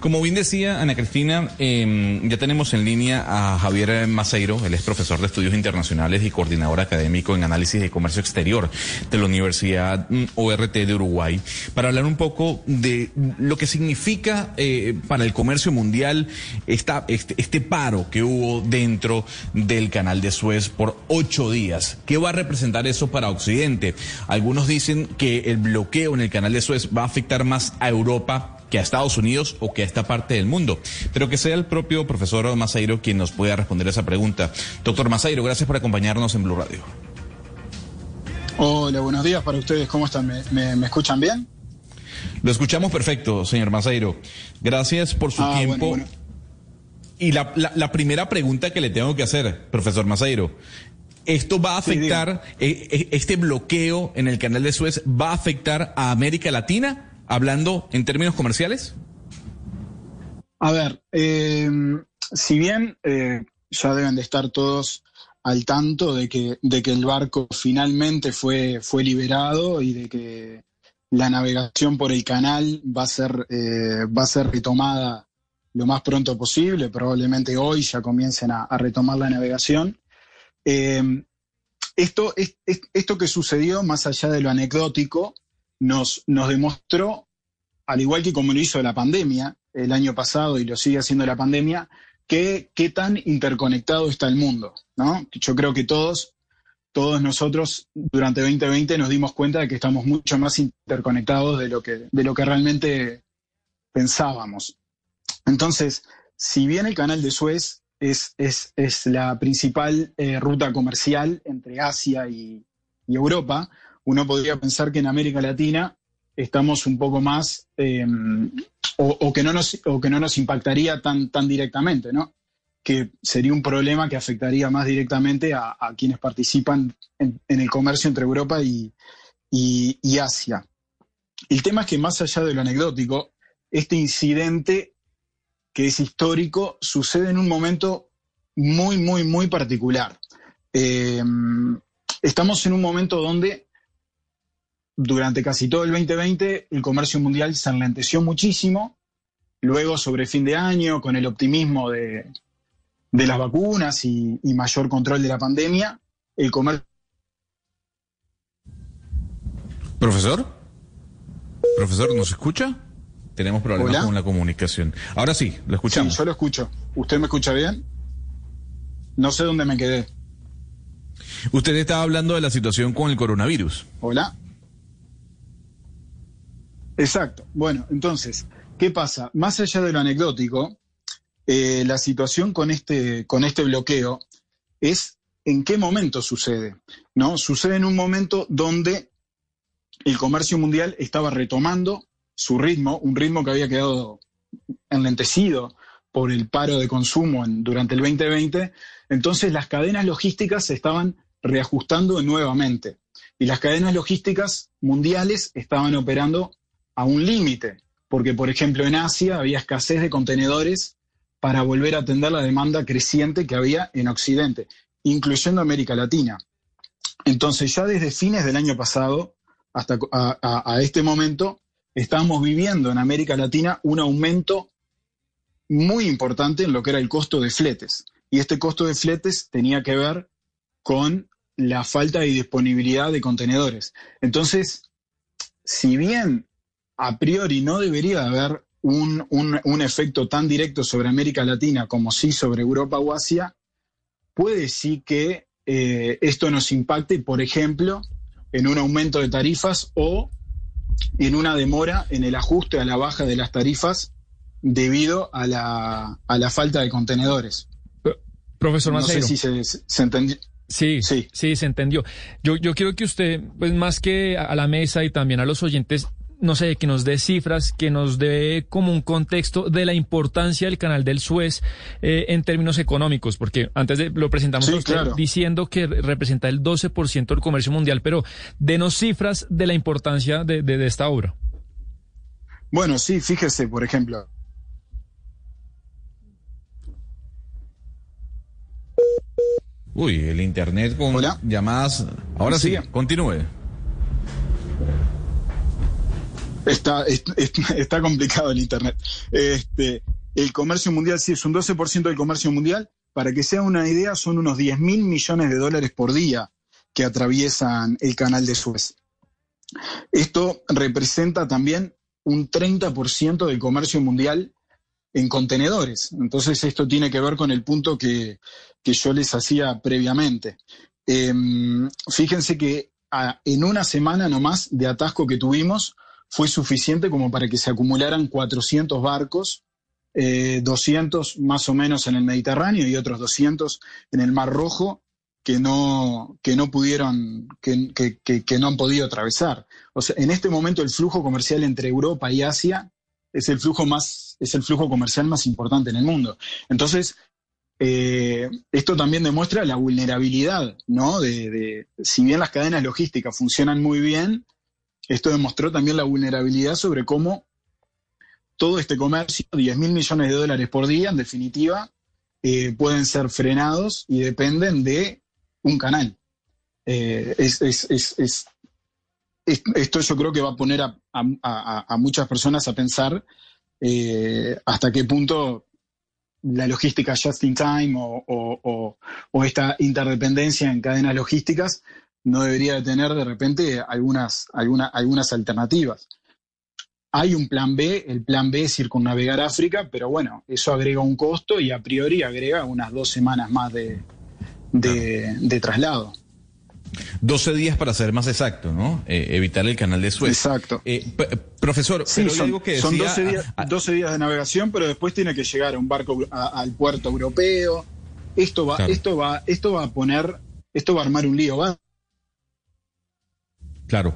Como bien decía Ana Cristina, em, ya tenemos en línea a Javier Maceiro, él es profesor de estudios internacionales y coordinador académico en análisis de comercio exterior de la Universidad mm, ORT de Uruguay, para hablar un poco de lo que significa eh, para el comercio mundial este, este paro que hubo dentro del canal de Suez por ocho días. ¿Qué va a representar eso para Occidente? Algunos dicen que el bloqueo en el canal de Suez va a afectar más a Europa que a Estados Unidos o que a esta parte del mundo. Pero que sea el propio profesor Masairo quien nos pueda responder esa pregunta. Doctor Masairo, gracias por acompañarnos en Blue Radio. Hola, buenos días para ustedes. ¿Cómo están? ¿Me, escuchan bien? Lo escuchamos perfecto, señor Masairo. Gracias por su ah, tiempo. Y la, primera pregunta que le tengo que hacer, profesor Masairo, ¿esto va a afectar, eh, eh, este bloqueo en el canal de Suez va a afectar a América Latina? Hablando en términos comerciales? A ver, eh, si bien eh, ya deben de estar todos al tanto de que, de que el barco finalmente fue, fue liberado y de que la navegación por el canal va a ser, eh, va a ser retomada lo más pronto posible, probablemente hoy ya comiencen a, retomar la navegación. esto, esto que sucedió, más allá de lo anecdótico, nos, demostró, al igual que como lo hizo la pandemia el año pasado y lo sigue haciendo la pandemia, que, qué tan interconectado está el mundo. ¿no? Yo creo que todos, todos nosotros durante 2020 nos dimos cuenta de que estamos mucho más interconectados de lo que, de lo que realmente pensábamos. Entonces, si bien el canal de Suez es, es, es la principal eh, ruta comercial entre Asia y Europa, uno podría pensar que en América Latina estamos un poco más, em, o, que no nos, o que no nos impactaría tan, tan directamente, ¿no? Que sería un problema que afectaría más directamente a, quienes participan en, el comercio entre Europa y, y, Asia. El tema es que más allá de lo anecdótico, este incidente que es histórico sucede en un momento muy, muy, muy particular. Em, estamos en un momento donde durante casi todo el 2020 el comercio mundial se enlenteció muchísimo. Luego, sobre fin de año, con el optimismo de, las vacunas y, mayor control de la pandemia, el comercio... Profesor, profesor, ¿nos escucha? Tenemos problemas con la comunicación. Ahora sí, lo escuchamos. Sí, yo lo escucho. ¿Usted me escucha bien? No sé dónde me quedé. Usted estaba hablando de la situación con el coronavirus. Hola. Exacto. Bueno, entonces, ¿qué pasa? Más allá de lo anecdótico, eh, la situación con este, con este bloqueo es en qué momento sucede. ¿no? Sucede en un momento donde el comercio mundial estaba retomando su ritmo, un ritmo que había quedado enlentecido por el paro de consumo durante el 2020. Entonces las cadenas logísticas se estaban reajustando nuevamente. Y las cadenas logísticas mundiales estaban operando a un límite, porque por ejemplo en Asia había escasez de contenedores para volver a atender la demanda creciente que había en Occidente, incluyendo América Latina. Entonces ya desde fines del año pasado hasta a, este momento estamos viviendo en América Latina un aumento muy importante en lo que era el costo de fletes. Y este costo de fletes tenía que ver con la falta de disponibilidad de contenedores. Entonces, si bien a priori no debería haber un, efecto tan directo sobre América Latina como sí sobre Europa o Asia, puede sí que eh, esto nos impacte, por ejemplo, en un aumento de tarifas o en una demora en el ajuste a la baja de las tarifas debido a la, a la falta de contenedores. Profesor Maceiro. No sé si se, entendió. Sí, sí, sí, se entendió. Yo, yo quiero que usted, pues más que a la mesa y también a los oyentes, no sé, que nos dé cifras, que nos dé como un contexto de la importancia del canal del Suez eh, en términos económicos, porque antes de, lo presentamos diciendo que representa el 12% del comercio mundial, pero denos cifras de la importancia de, de esta obra. Bueno, sí, fíjese, por ejemplo. Uy, el Internet con llamadas. Ahora sí, continúe. Está, está, complicado el Internet. Este, el comercio mundial sí es un 12% del comercio mundial. Para que sea una idea, son unos 10 mil millones de dólares por día que atraviesan el canal de Suez. Esto representa también un 30% del comercio mundial en contenedores. Entonces esto tiene que ver con el punto que, yo les hacía previamente. Em, fíjense que en una semana nomás de atasco que tuvimos fue suficiente como para que se acumularan 400 barcos, 200 eh, más o menos en el Mediterráneo y otros 200 en el Mar Rojo que no, que no pudieron, que, que, no han podido atravesar. O sea, en este momento el flujo comercial entre Europa y Asia es el flujo más, es el flujo comercial más importante en el mundo. Entonces, eh, esto también demuestra la vulnerabilidad, ¿no? De, si bien las cadenas logísticas funcionan muy bien, esto demostró también la vulnerabilidad sobre cómo todo este comercio, 10 mil millones de dólares por día, en definitiva, eh, pueden ser frenados y dependen de un canal. Eh, esto yo creo que va a poner a, muchas personas a pensar hasta qué punto la logística just in time o, esta interdependencia en cadenas logísticas no debería de tener de repente algunas, algunas alternativas. Hay un plan B, el plan B es circunnavegar África, pero bueno, eso agrega un costo y a priori agrega unas dos semanas más de, de traslado. 12 días para ser más exacto, ¿no? Eh, evitar el canal de Suez. Exacto. Eh, profesor, son, son 12, días, 12, días, de navegación, pero después tiene que llegar a un barco al puerto europeo. Esto va, esto va, esto va a poner, esto va a armar un lío. ¿va? Claro.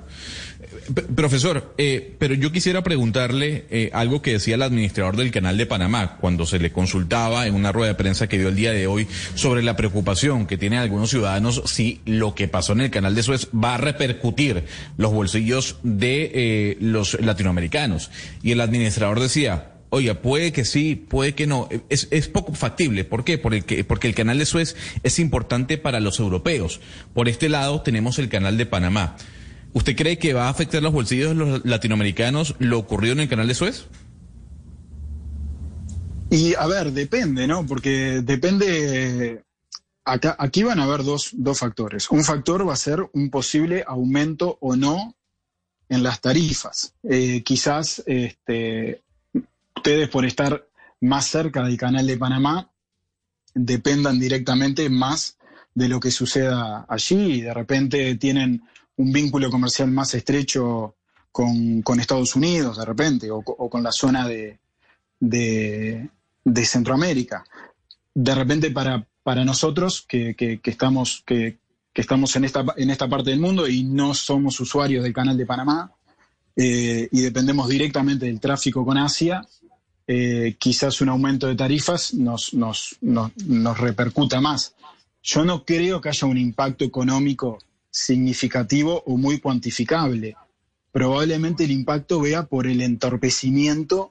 Profesor, eh, pero yo quisiera preguntarle eh, algo que decía el administrador del Canal de Panamá cuando se le consultaba en una rueda de prensa que dio el día de hoy sobre la preocupación que tienen algunos ciudadanos si lo que pasó en el Canal de Suez va a repercutir los bolsillos de eh, los latinoamericanos. Y el administrador decía, Oiga, puede que sí, puede que no. Es, es poco factible. ¿Por qué? Porque, porque el canal de Suez es importante para los europeos. Por este lado tenemos el canal de Panamá. ¿Usted cree que va a afectar los bolsillos de los latinoamericanos lo ocurrido en el canal de Suez? Y a ver, depende, ¿no? Porque depende. Acá, aquí van a haber dos, dos factores. Un factor va a ser un posible aumento o no en las tarifas. Eh, quizás este, ustedes por estar más cerca del canal de Panamá dependan directamente más de lo que suceda allí y de repente tienen un vínculo comercial más estrecho con, Estados Unidos de repente o, con la zona de, Centroamérica. De repente para, para nosotros que, que, estamos, que, estamos en, esta, en esta parte del mundo y no somos usuarios del canal de Panamá eh, y dependemos directamente del tráfico con Asia, eh, quizás un aumento de tarifas nos, nos, nos, nos repercuta más. Yo no creo que haya un impacto económico significativo o muy cuantificable. Probablemente el impacto vea por el entorpecimiento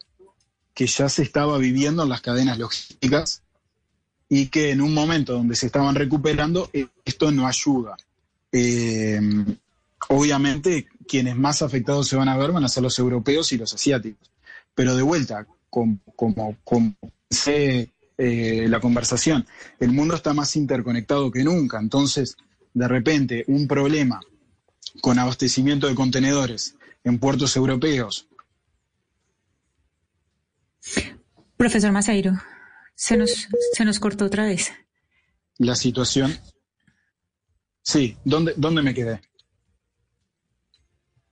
que ya se estaba viviendo en las cadenas logísticas y que en un momento donde se estaban recuperando, eh, esto no ayuda. Eh, obviamente, quienes más afectados se van a ver van a ser los europeos y los asiáticos. Pero de vuelta, como, como, eh, la conversación, el mundo está más interconectado que nunca. Entonces, de repente un problema con abastecimiento de contenedores en puertos europeos. Profesor Maceiro, se nos, se nos cortó otra vez. La situación. Sí, ¿dónde, dónde me quedé?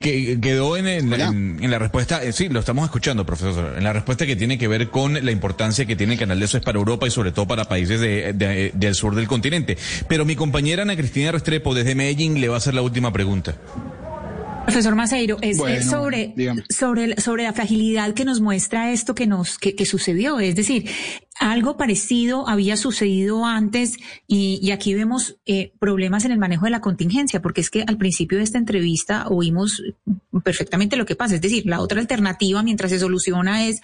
Que quedó en, en, la respuesta, eh, sí, lo estamos escuchando, profesor, en la respuesta que tiene que ver con la importancia que tiene el canal de Suez para Europa y sobre todo para países del sur del continente. Pero mi compañera Ana Cristina Restrepo desde Medellín le va a hacer la última pregunta. Profesor Maceiro, es, sobre, sobre, sobre la fragilidad que nos muestra esto que nos que, que sucedió. Es decir, algo parecido había sucedido antes y, aquí vemos eh, problemas en el manejo de la contingencia, porque es que al principio de esta entrevista oímos perfectamente lo que pasa. Es decir, la otra alternativa mientras se soluciona es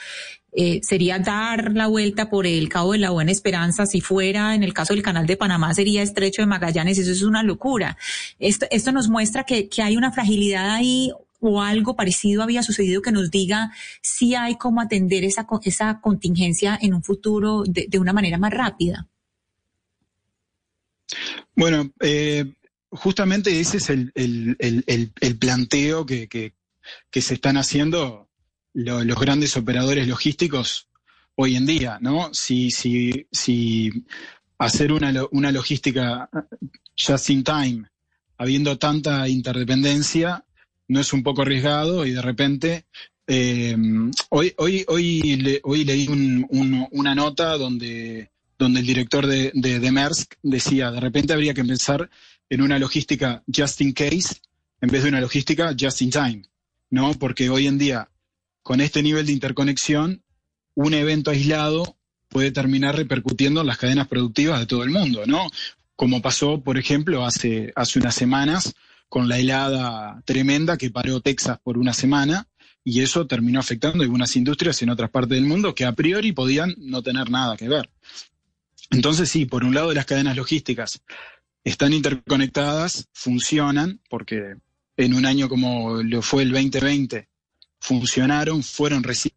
eh, sería dar la vuelta por el Cabo de la Buena Esperanza. Si fuera en el caso del Canal de Panamá sería Estrecho de Magallanes. Eso es una locura. Esto, esto nos muestra que, que hay una fragilidad ahí o algo parecido había sucedido que nos diga si hay cómo atender esa, esa contingencia en un futuro de, una manera más rápida. Bueno, eh, justamente ese es el, planteo que, se están haciendo los grandes operadores logísticos hoy en día, ¿no? Si, si, si hacer una, una logística just in time, habiendo tanta interdependencia, no es un poco arriesgado y de repente eh, hoy, hoy, hoy, hoy leí una nota donde, donde el director de, de, de, Maersk decía, de repente habría que pensar en una logística just in case en vez de una logística just in time, ¿no? Porque hoy en día, con este nivel de interconexión, un evento aislado puede terminar repercutiendo en las cadenas productivas de todo el mundo, ¿no? Como pasó, por ejemplo, hace, hace unas semanas con la helada tremenda que paró Texas por una semana y eso terminó afectando algunas industrias en otras partes del mundo que a priori podían no tener nada que ver. Entonces sí, por un lado las cadenas logísticas están interconectadas, funcionan, porque en un año como lo fue el 2020, funcionaron, fueron recibidos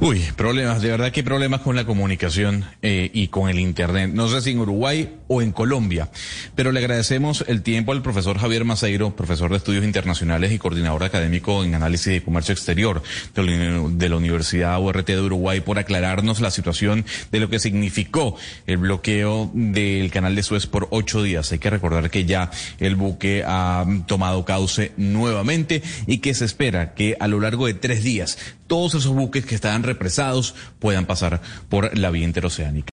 Uy, problemas, de verdad que problemas con la comunicación eh, y con el Internet. No sé si en Uruguay o en Colombia, pero le agradecemos el tiempo al profesor Javier Maceiro, profesor de estudios internacionales y coordinador académico en análisis de comercio exterior de la Universidad URT de Uruguay, por aclararnos la situación de lo que significó el bloqueo del canal de Suez por ocho días. Hay que recordar que ya el buque ha tomado cauce nuevamente y que se espera que a lo largo de tres días todos esos buques que estaban represados puedan pasar por la vía interoceánica.